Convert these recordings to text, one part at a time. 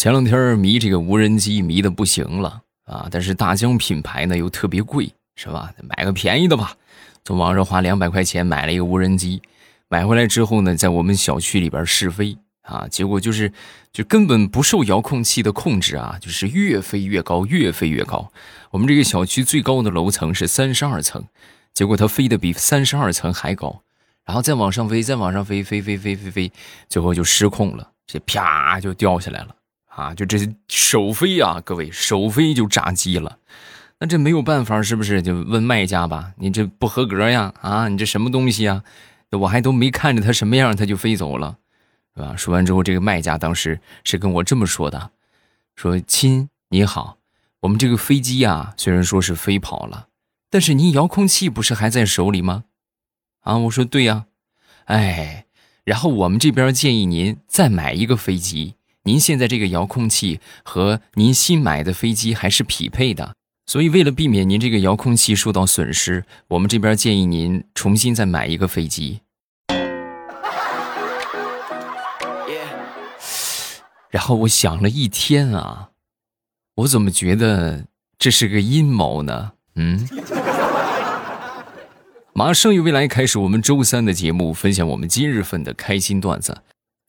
前两天迷这个无人机迷的不行了啊，但是大疆品牌呢又特别贵，是吧？买个便宜的吧。从网上花两百块钱买了一个无人机，买回来之后呢，在我们小区里边试飞啊，结果就是就根本不受遥控器的控制啊，就是越飞越高，越飞越高。我们这个小区最高的楼层是三十二层，结果它飞得比三十二层还高，然后再往上飞，再往上飞，飞飞飞飞飞，最后就失控了，这啪就掉下来了。啊，就这首飞啊，各位首飞就炸机了，那这没有办法，是不是？就问卖家吧，你这不合格呀！啊，你这什么东西呀？我还都没看着它什么样，它就飞走了，是吧？说完之后，这个卖家当时是跟我这么说的：“说亲，你好，我们这个飞机啊，虽然说是飞跑了，但是您遥控器不是还在手里吗？”啊，我说对呀，哎，然后我们这边建议您再买一个飞机。您现在这个遥控器和您新买的飞机还是匹配的，所以为了避免您这个遥控器受到损失，我们这边建议您重新再买一个飞机。然后我想了一天啊，我怎么觉得这是个阴谋呢？嗯，马上由未来开始我们周三的节目，分享我们今日份的开心段子。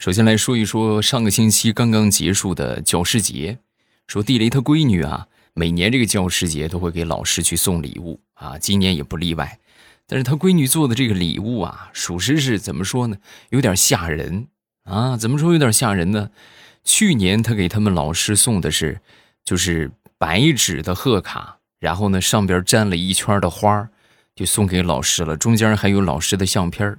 首先来说一说上个星期刚刚结束的教师节，说地雷他闺女啊，每年这个教师节都会给老师去送礼物啊，今年也不例外。但是他闺女做的这个礼物啊，属实是怎么说呢，有点吓人啊。怎么说有点吓人呢？去年他给他们老师送的是，就是白纸的贺卡，然后呢上边粘了一圈的花就送给老师了，中间还有老师的相片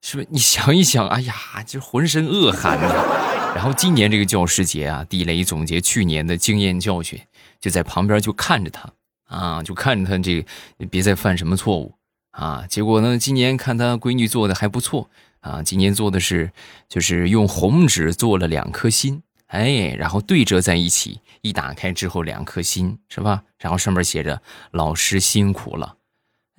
是不是？你想一想，哎呀，就浑身恶寒呐。然后今年这个教师节啊，地雷总结去年的经验教训，就在旁边就看着他啊，就看着他这个，别再犯什么错误啊。结果呢，今年看他闺女做的还不错啊，今年做的是就是用红纸做了两颗心，哎，然后对折在一起，一打开之后两颗心是吧？然后上面写着“老师辛苦了”，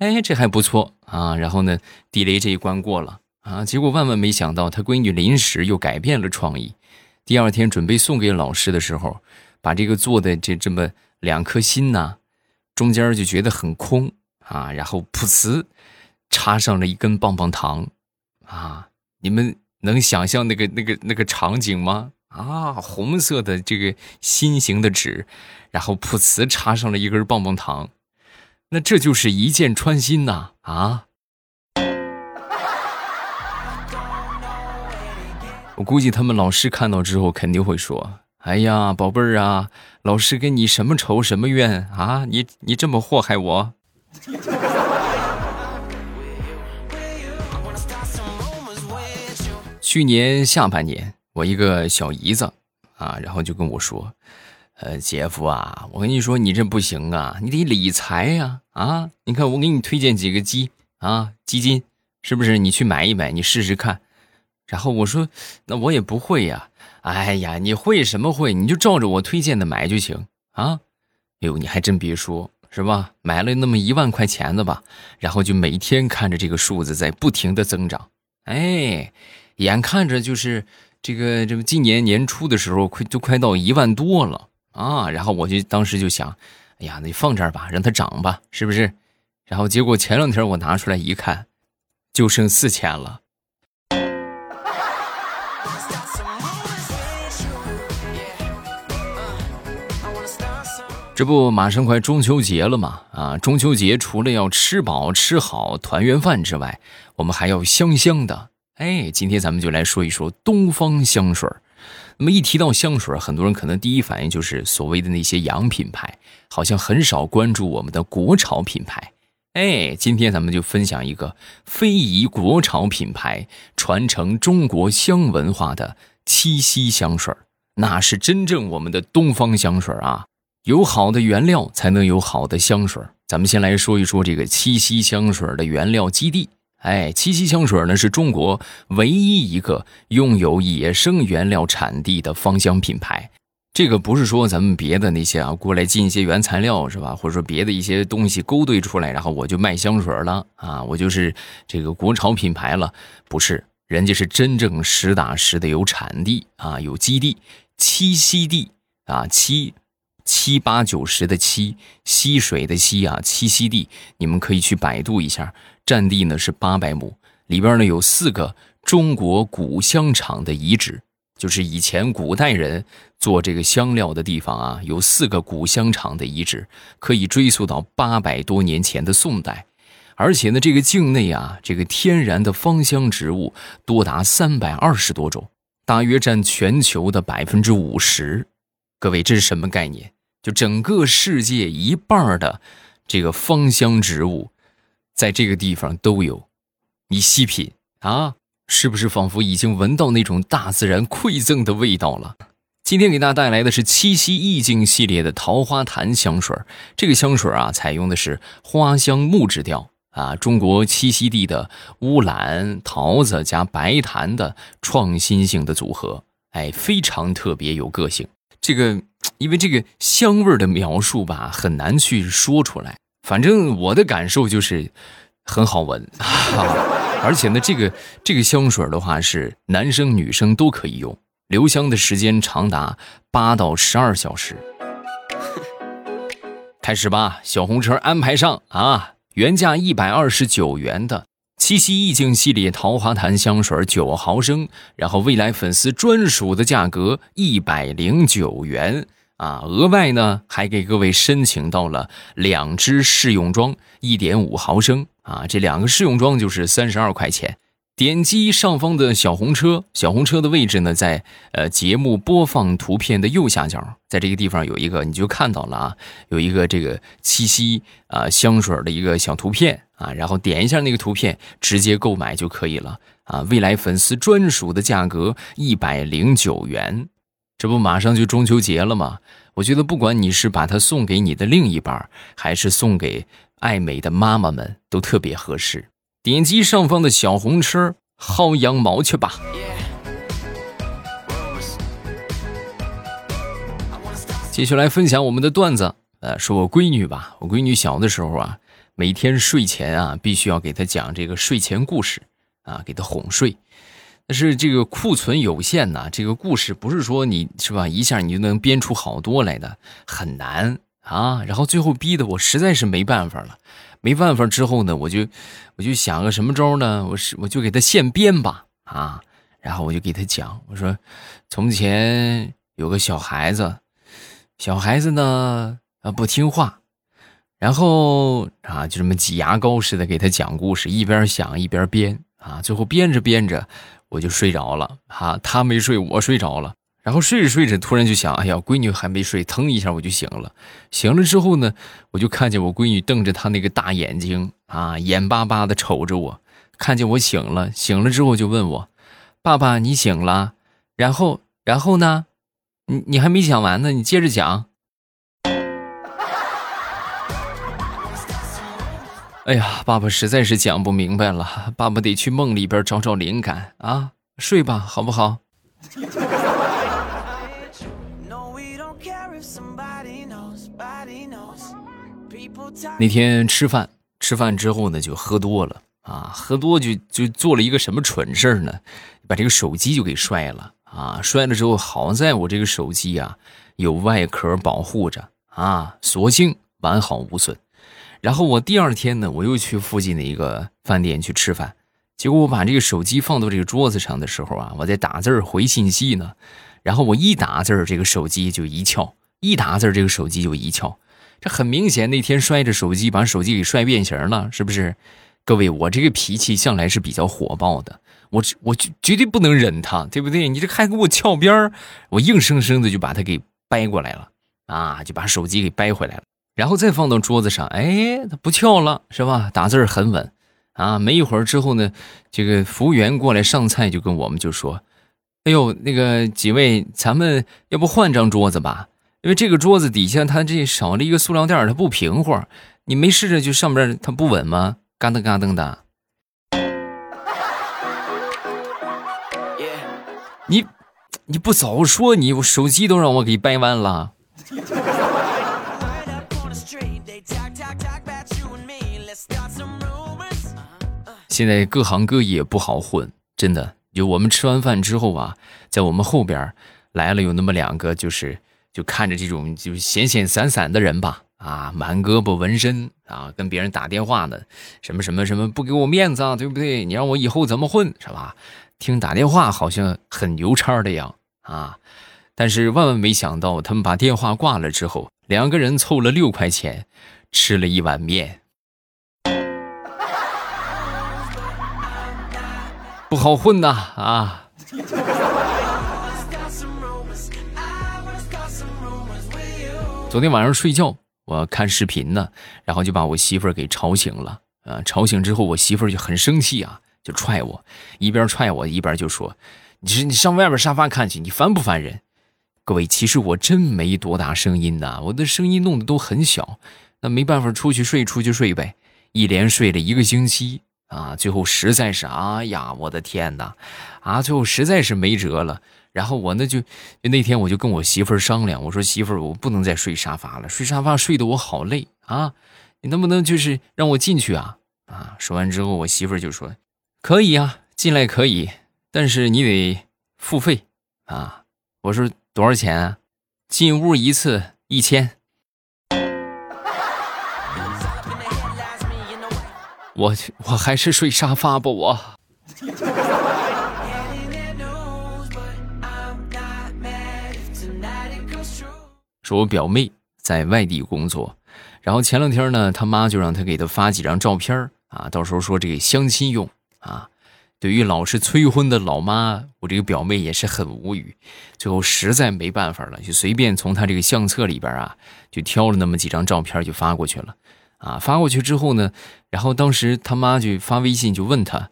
哎，这还不错啊。然后呢，地雷这一关过了。啊！结果万万没想到，他闺女临时又改变了创意。第二天准备送给老师的时候，把这个做的这这么两颗心呢，中间就觉得很空啊，然后噗呲，插上了一根棒棒糖啊！你们能想象那个那个那个场景吗？啊，红色的这个心形的纸，然后噗呲插上了一根棒棒糖，那这就是一箭穿心呐！啊！我估计他们老师看到之后肯定会说：“哎呀，宝贝儿啊，老师跟你什么仇什么怨啊？你你这么祸害我。”去年下半年，我一个小姨子啊，然后就跟我说：“呃，姐夫啊，我跟你说，你这不行啊，你得理财呀啊！你看我给你推荐几个基啊基金，是不是？你去买一买，你试试看。”然后我说：“那我也不会呀。”哎呀，你会什么会？你就照着我推荐的买就行啊！哎呦，你还真别说，是吧？买了那么一万块钱的吧，然后就每天看着这个数字在不停的增长，哎，眼看着就是这个这个今年年初的时候，快都快到一万多了啊！然后我就当时就想，哎呀，那放这儿吧，让它涨吧，是不是？然后结果前两天我拿出来一看，就剩四千了。这不马上快中秋节了嘛？啊，中秋节除了要吃饱吃好团圆饭之外，我们还要香香的。哎，今天咱们就来说一说东方香水那么一提到香水很多人可能第一反应就是所谓的那些洋品牌，好像很少关注我们的国潮品牌。哎，今天咱们就分享一个非遗国潮品牌，传承中国香文化的七夕香水那是真正我们的东方香水啊。有好的原料，才能有好的香水。咱们先来说一说这个七夕香水的原料基地。哎，七夕香水呢是中国唯一一个拥有野生原料产地的芳香品牌。这个不是说咱们别的那些啊过来进一些原材料是吧？或者说别的一些东西勾兑出来，然后我就卖香水了啊，我就是这个国潮品牌了。不是，人家是真正实打实的有产地啊，有基地。栖息地啊，七七八九十的七，溪水的溪啊，栖息地，你们可以去百度一下，占地呢是八百亩，里边呢有四个中国古香厂的遗址。就是以前古代人做这个香料的地方啊，有四个古香厂的遗址，可以追溯到八百多年前的宋代。而且呢，这个境内啊，这个天然的芳香植物多达三百二十多种，大约占全球的百分之五十。各位，这是什么概念？就整个世界一半的这个芳香植物，在这个地方都有。你细品啊。是不是仿佛已经闻到那种大自然馈赠的味道了？今天给大家带来的是七夕意境系列的桃花潭香水。这个香水啊，采用的是花香木质调啊，中国栖息地的乌兰、桃子加白檀的创新性的组合，哎，非常特别有个性。这个因为这个香味的描述吧，很难去说出来。反正我的感受就是很好闻。而且呢，这个这个香水的话是男生女生都可以用，留香的时间长达八到十二小时。开始吧，小红车安排上啊！原价一百二十九元的七夕意境系列桃花潭香水九毫升，然后未来粉丝专属的价格一百零九元啊！额外呢还给各位申请到了两支试用装，一点五毫升。啊，这两个试用装就是三十二块钱。点击上方的小红车，小红车的位置呢，在呃节目播放图片的右下角，在这个地方有一个，你就看到了啊，有一个这个七夕啊香水的一个小图片啊，然后点一下那个图片，直接购买就可以了啊。未来粉丝专属的价格一百零九元，这不马上就中秋节了吗？我觉得不管你是把它送给你的另一半，还是送给。爱美的妈妈们都特别合适，点击上方的小红车薅羊毛去吧。继续来分享我们的段子，呃，说我闺女吧，我闺女小的时候啊，每天睡前啊，必须要给他讲这个睡前故事啊，给他哄睡。但是这个库存有限呐，这个故事不是说你是吧，一下你就能编出好多来的，很难。啊，然后最后逼得我实在是没办法了，没办法之后呢，我就我就想个什么招呢？我是我就给他现编吧，啊，然后我就给他讲，我说，从前有个小孩子，小孩子呢啊不听话，然后啊就这么挤牙膏似的给他讲故事，一边想一边编啊，最后编着编着我就睡着了，哈，他没睡，我睡着了。然后睡着睡着，突然就想，哎呀，闺女还没睡，腾一下我就醒了。醒了之后呢，我就看见我闺女瞪着她那个大眼睛啊，眼巴巴的瞅着我。看见我醒了，醒了之后就问我：“爸爸，你醒了？然后，然后呢？你你还没讲完呢，你接着讲。”哎呀，爸爸实在是讲不明白了，爸爸得去梦里边找找灵感啊。睡吧，好不好？那天吃饭，吃饭之后呢，就喝多了啊，喝多就就做了一个什么蠢事呢？把这个手机就给摔了啊！摔了之后，好在我这个手机啊有外壳保护着啊，所幸完好无损。然后我第二天呢，我又去附近的一个饭店去吃饭，结果我把这个手机放到这个桌子上的时候啊，我在打字回信息呢，然后我一打字这个手机就一翘；一打字这个手机就一翘。这很明显，那天摔着手机，把手机给摔变形了，是不是？各位，我这个脾气向来是比较火爆的，我我绝绝对不能忍他，对不对？你这还给我翘边儿，我硬生生的就把它给掰过来了，啊，就把手机给掰回来了，然后再放到桌子上，哎，它不翘了，是吧？打字很稳，啊，没一会儿之后呢，这个服务员过来上菜，就跟我们就说：“哎呦，那个几位，咱们要不换张桌子吧？”因为这个桌子底下它这少了一个塑料垫，它不平乎。你没试着就上边它不稳吗？嘎噔嘎噔的。你你不早说，你我手机都让我给掰弯了。现在各行各业不好混，真的。就我们吃完饭之后啊，在我们后边来了有那么两个，就是就看着这种就闲闲散散的人吧，啊，满胳膊纹身啊，跟别人打电话呢，什么什么什么不给我面子啊，对不对？你让我以后怎么混是吧？听打电话好像很牛叉的样啊，但是万万没想到，他们把电话挂了之后，两个人凑了六块钱，吃了一碗面，不好混呐啊！昨天晚上睡觉，我看视频呢，然后就把我媳妇儿给吵醒了。啊，吵醒之后，我媳妇儿就很生气啊，就踹我，一边踹我一边就说：“你是你上外边沙发看去，你烦不烦人？”各位，其实我真没多大声音呐，我的声音弄得都很小。那没办法，出去睡，出去睡呗。一连睡了一个星期啊，最后实在是，哎呀，我的天哪，啊，最后实在是没辙了。然后我那就，就那天我就跟我媳妇儿商量，我说媳妇儿，我不能再睡沙发了，睡沙发睡得我好累啊，你能不能就是让我进去啊？啊，说完之后，我媳妇儿就说，可以啊，进来可以，但是你得付费啊。我说多少钱啊？进屋一次一千。我去我还是睡沙发吧，我。说我表妹在外地工作，然后前两天呢，他妈就让他给他发几张照片啊，到时候说这个相亲用啊。对于老是催婚的老妈，我这个表妹也是很无语。最后实在没办法了，就随便从她这个相册里边啊，就挑了那么几张照片就发过去了。啊，发过去之后呢，然后当时他妈就发微信就问他：“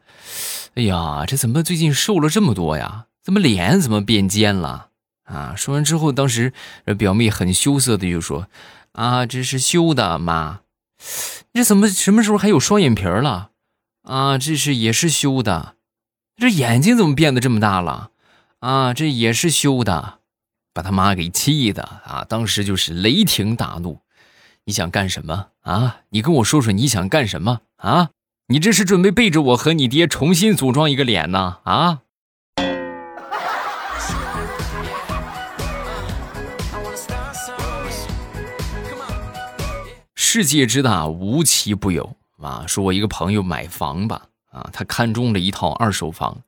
哎呀，这怎么最近瘦了这么多呀？怎么脸怎么变尖了？”啊！说完之后，当时表妹很羞涩的就说：“啊，这是修的，妈，这怎么什么时候还有双眼皮了？啊，这是也是修的，这眼睛怎么变得这么大了？啊，这也是修的，把他妈给气的啊！当时就是雷霆大怒，你想干什么啊？你跟我说说你想干什么啊？你这是准备背着我和你爹重新组装一个脸呢？啊？”世界之大，无奇不有啊！说我一个朋友买房吧，啊，他看中了一套二手房，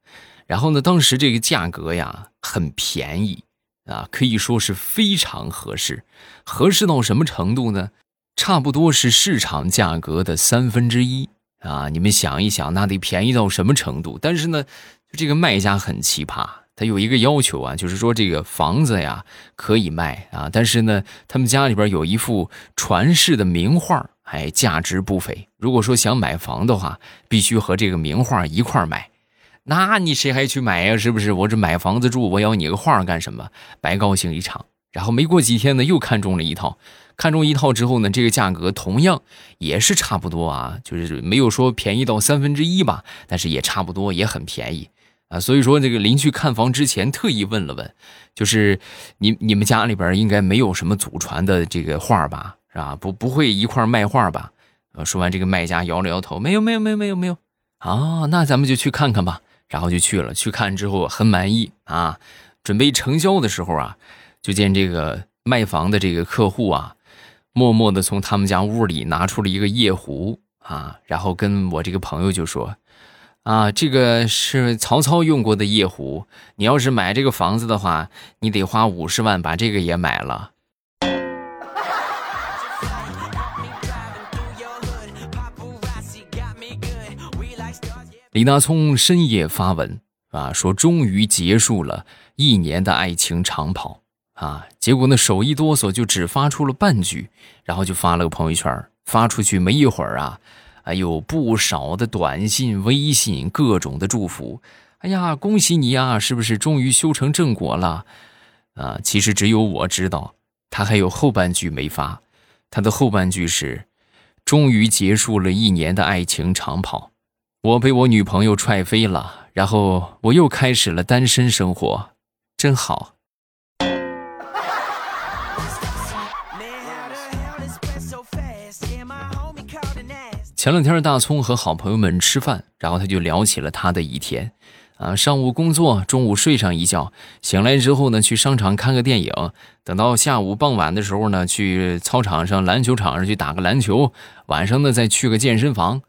然后呢，当时这个价格呀很便宜啊，可以说是非常合适，合适到什么程度呢？差不多是市场价格的三分之一啊！你们想一想，那得便宜到什么程度？但是呢，这个卖家很奇葩。他有一个要求啊，就是说这个房子呀可以卖啊，但是呢，他们家里边有一幅传世的名画，哎，价值不菲。如果说想买房的话，必须和这个名画一块买。那你谁还去买呀？是不是？我这买房子住，我要你个画干什么？白高兴一场。然后没过几天呢，又看中了一套。看中一套之后呢，这个价格同样也是差不多啊，就是没有说便宜到三分之一吧，但是也差不多，也很便宜。啊，所以说这个邻居看房之前特意问了问，就是你你们家里边应该没有什么祖传的这个画吧，是吧？不不会一块卖画吧？说完这个卖家摇了摇头，没有没有没有没有没有。啊，那咱们就去看看吧。然后就去了，去看之后很满意啊。准备成交的时候啊，就见这个卖房的这个客户啊，默默的从他们家屋里拿出了一个夜壶啊，然后跟我这个朋友就说。啊，这个是曹操用过的夜壶。你要是买这个房子的话，你得花五十万把这个也买了。李大聪深夜发文啊，说终于结束了一年的爱情长跑啊，结果呢手一哆嗦就只发出了半句，然后就发了个朋友圈，发出去没一会儿啊。哎有不少的短信、微信，各种的祝福。哎呀，恭喜你呀！是不是终于修成正果了？啊，其实只有我知道，他还有后半句没发。他的后半句是：终于结束了一年的爱情长跑，我被我女朋友踹飞了，然后我又开始了单身生活，真好。前两天大葱和好朋友们吃饭，然后他就聊起了他的一天，啊，上午工作，中午睡上一觉，醒来之后呢，去商场看个电影，等到下午傍晚的时候呢，去操场上篮球场上去打个篮球，晚上呢再去个健身房。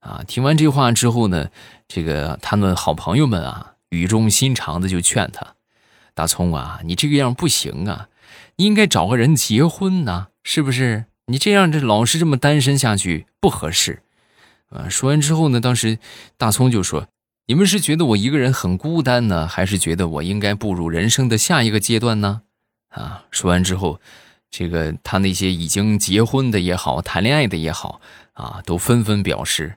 啊，听完这话之后呢，这个他们好朋友们啊，语重心长的就劝他：“大葱啊，你这个样不行啊，你应该找个人结婚呐，是不是？你这样这老是这么单身下去不合适。”啊，说完之后呢，当时大葱就说：“你们是觉得我一个人很孤单呢，还是觉得我应该步入人生的下一个阶段呢？”啊，说完之后，这个他那些已经结婚的也好，谈恋爱的也好，啊，都纷纷表示，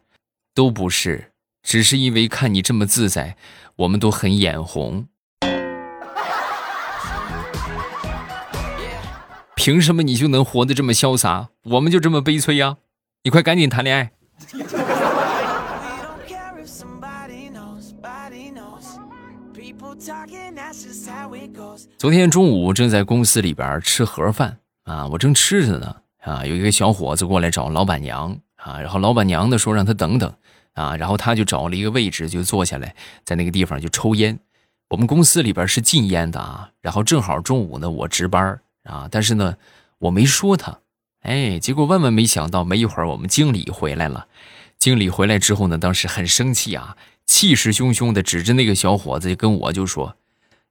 都不是，只是因为看你这么自在，我们都很眼红。凭什么你就能活得这么潇洒，我们就这么悲催呀？你快赶紧谈恋爱！昨天中午正在公司里边吃盒饭啊，我正吃着呢啊，有一个小伙子过来找老板娘啊，然后老板娘呢说让他等等啊，然后他就找了一个位置就坐下来，在那个地方就抽烟。我们公司里边是禁烟的啊，然后正好中午呢我值班啊，但是呢我没说他，哎，结果万万没想到，没一会儿我们经理回来了。经理回来之后呢，当时很生气啊，气势汹汹的指着那个小伙子就跟我就说：“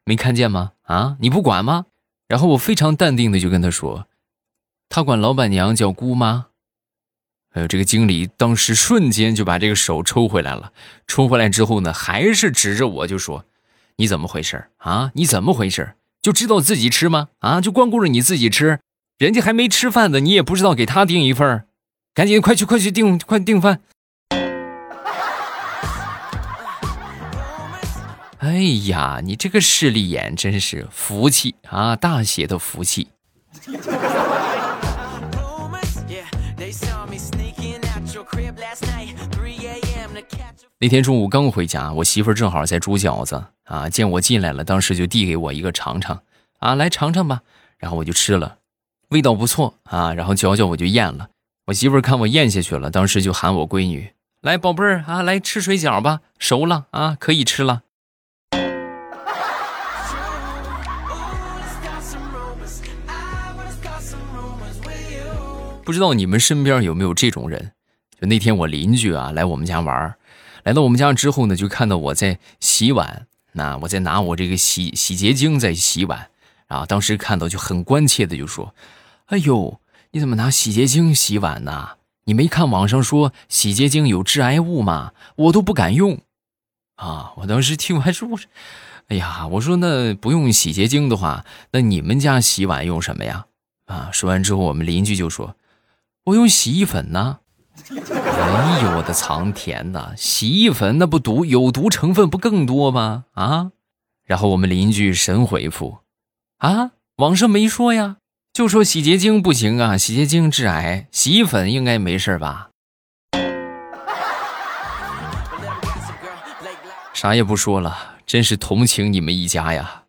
没看见吗？啊，你不管吗？”然后我非常淡定的就跟他说：“他管老板娘叫姑妈。”还有这个经理当时瞬间就把这个手抽回来了，抽回来之后呢，还是指着我就说：“你怎么回事啊？你怎么回事？就知道自己吃吗？啊，就光顾着你自己吃，人家还没吃饭呢，你也不知道给他订一份赶紧快去快去订快订饭。”哎呀，你这个势利眼真是福气啊，大写的福气！那天中午刚回家，我媳妇儿正好在煮饺子啊，见我进来了，当时就递给我一个尝尝啊，来尝尝吧。然后我就吃了，味道不错啊，然后嚼嚼我就咽了。我媳妇儿看我咽下去了，当时就喊我闺女来，宝贝儿啊，来吃水饺吧，熟了啊，可以吃了。不知道你们身边有没有这种人？就那天我邻居啊来我们家玩来到我们家之后呢，就看到我在洗碗，那我在拿我这个洗洗洁精在洗碗，啊，当时看到就很关切的就说：“哎呦，你怎么拿洗洁精洗碗呢？你没看网上说洗洁精有致癌物吗？我都不敢用。”啊，我当时听完说：“哎呀，我说那不用洗洁精的话，那你们家洗碗用什么呀？”啊，说完之后，我们邻居就说。我用洗衣粉呢，哎呦我的苍天呐！洗衣粉那不毒有毒成分不更多吗？啊！然后我们邻居神回复：啊，网上没说呀，就说洗洁精不行啊，洗洁精致癌，洗衣粉应该没事吧？啥也不说了，真是同情你们一家呀。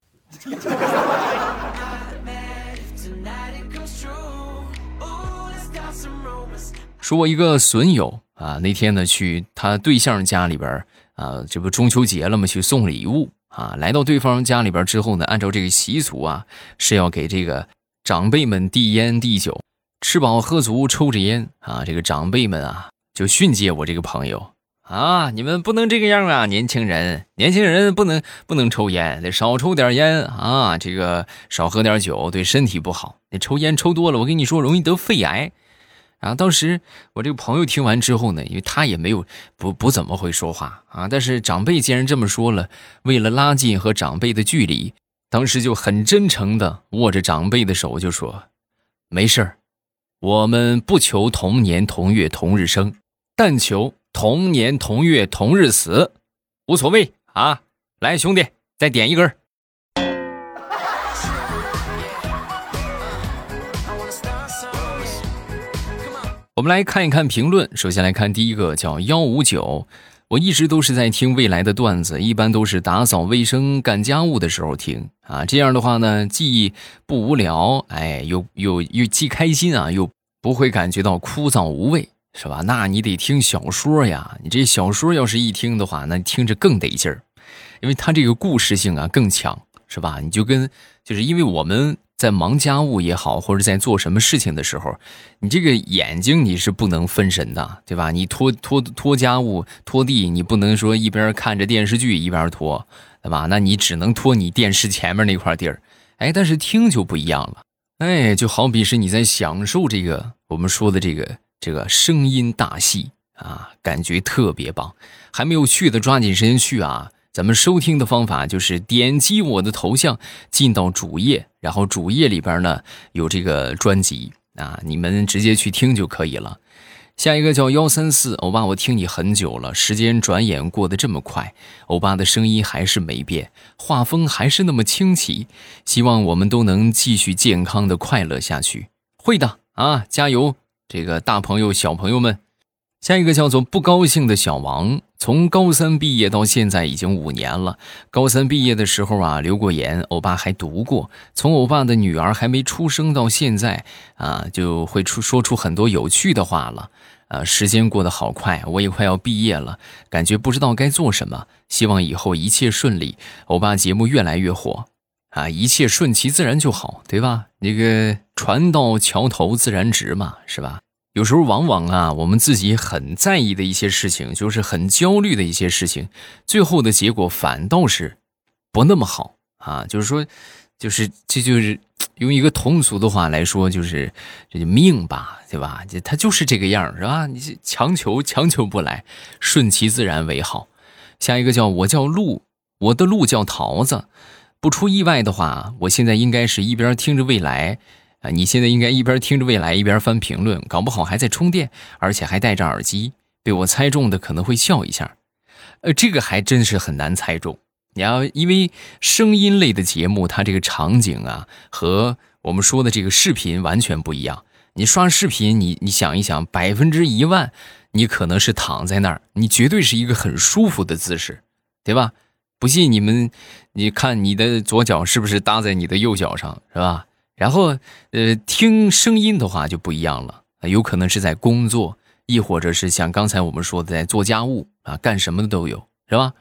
说我一个损友啊，那天呢去他对象家里边啊，这不中秋节了吗？去送礼物啊，来到对方家里边之后呢，按照这个习俗啊，是要给这个长辈们递烟递酒，吃饱喝足，抽着烟啊。这个长辈们啊，就训诫我这个朋友啊，你们不能这个样啊，年轻人，年轻人不能不能抽烟，得少抽点烟啊，这个少喝点酒，对身体不好。你抽烟抽多了，我跟你说，容易得肺癌。啊，当时我这个朋友听完之后呢，因为他也没有不不怎么会说话啊，但是长辈既然这么说了，为了拉近和长辈的距离，当时就很真诚的握着长辈的手就说：“没事儿，我们不求同年同月同日生，但求同年同月同日死，无所谓啊。来，兄弟，再点一根。”我们来看一看评论。首先来看第一个，叫幺五九。我一直都是在听未来的段子，一般都是打扫卫生、干家务的时候听啊。这样的话呢，既不无聊，哎，又又又既开心啊，又不会感觉到枯燥无味，是吧？那你得听小说呀。你这小说要是一听的话，那听着更得劲儿。因为它这个故事性啊更强，是吧？你就跟就是因为我们在忙家务也好，或者在做什么事情的时候，你这个眼睛你是不能分神的，对吧？你拖拖拖家务、拖地，你不能说一边看着电视剧一边拖，对吧？那你只能拖你电视前面那块地儿。哎，但是听就不一样了，哎，就好比是你在享受这个我们说的这个这个声音大戏啊，感觉特别棒。还没有去的，抓紧时间去啊！咱们收听的方法就是点击我的头像，进到主页，然后主页里边呢有这个专辑啊，你们直接去听就可以了。下一个叫幺三四，欧巴，我听你很久了，时间转眼过得这么快，欧巴的声音还是没变，画风还是那么清奇，希望我们都能继续健康的快乐下去。会的啊，加油！这个大朋友、小朋友们，下一个叫做不高兴的小王，从高三毕业到现在已经五年了。高三毕业的时候啊，留过言，欧巴还读过。从欧巴的女儿还没出生到现在啊，就会出说出很多有趣的话了。啊，时间过得好快，我也快要毕业了，感觉不知道该做什么。希望以后一切顺利，欧巴节目越来越火，啊，一切顺其自然就好，对吧？那个船到桥头自然直嘛，是吧？有时候往往啊，我们自己很在意的一些事情，就是很焦虑的一些事情，最后的结果反倒是不那么好啊。就是说，就是这就是。用一个通俗的话来说，就是这就命吧，对吧？这他就是这个样是吧？你强求强求不来，顺其自然为好。下一个叫我叫鹿，我的鹿叫桃子。不出意外的话，我现在应该是一边听着未来啊，你现在应该一边听着未来一边翻评论，搞不好还在充电，而且还戴着耳机。被我猜中的可能会笑一下，呃，这个还真是很难猜中。你要因为声音类的节目，它这个场景啊和我们说的这个视频完全不一样。你刷视频，你你想一想，百分之一万，你可能是躺在那儿，你绝对是一个很舒服的姿势，对吧？不信你们，你看你的左脚是不是搭在你的右脚上，是吧？然后，呃，听声音的话就不一样了，有可能是在工作，亦或者是像刚才我们说的在做家务啊，干什么的都有，是吧？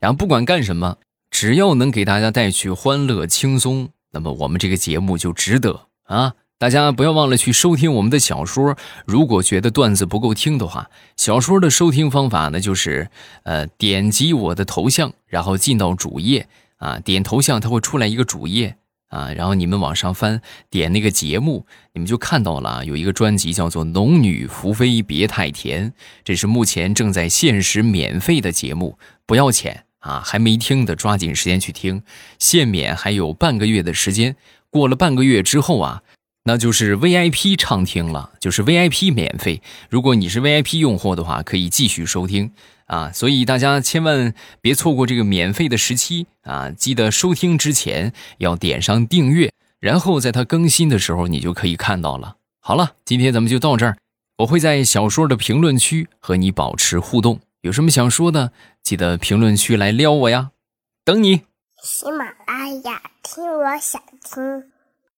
然后不管干什么，只要能给大家带去欢乐轻松，那么我们这个节目就值得啊！大家不要忘了去收听我们的小说。如果觉得段子不够听的话，小说的收听方法呢，就是呃点击我的头像，然后进到主页啊，点头像它会出来一个主页啊，然后你们往上翻，点那个节目，你们就看到了有一个专辑叫做《农女福妃别太甜》，这是目前正在限时免费的节目，不要钱。啊，还没听的，抓紧时间去听，限免还有半个月的时间。过了半个月之后啊，那就是 VIP 畅听了，就是 VIP 免费。如果你是 VIP 用户的话，可以继续收听啊。所以大家千万别错过这个免费的时期啊！记得收听之前要点上订阅，然后在它更新的时候，你就可以看到了。好了，今天咱们就到这儿，我会在小说的评论区和你保持互动。有什么想说的，记得评论区来撩我呀，等你。喜马拉雅听，我想听。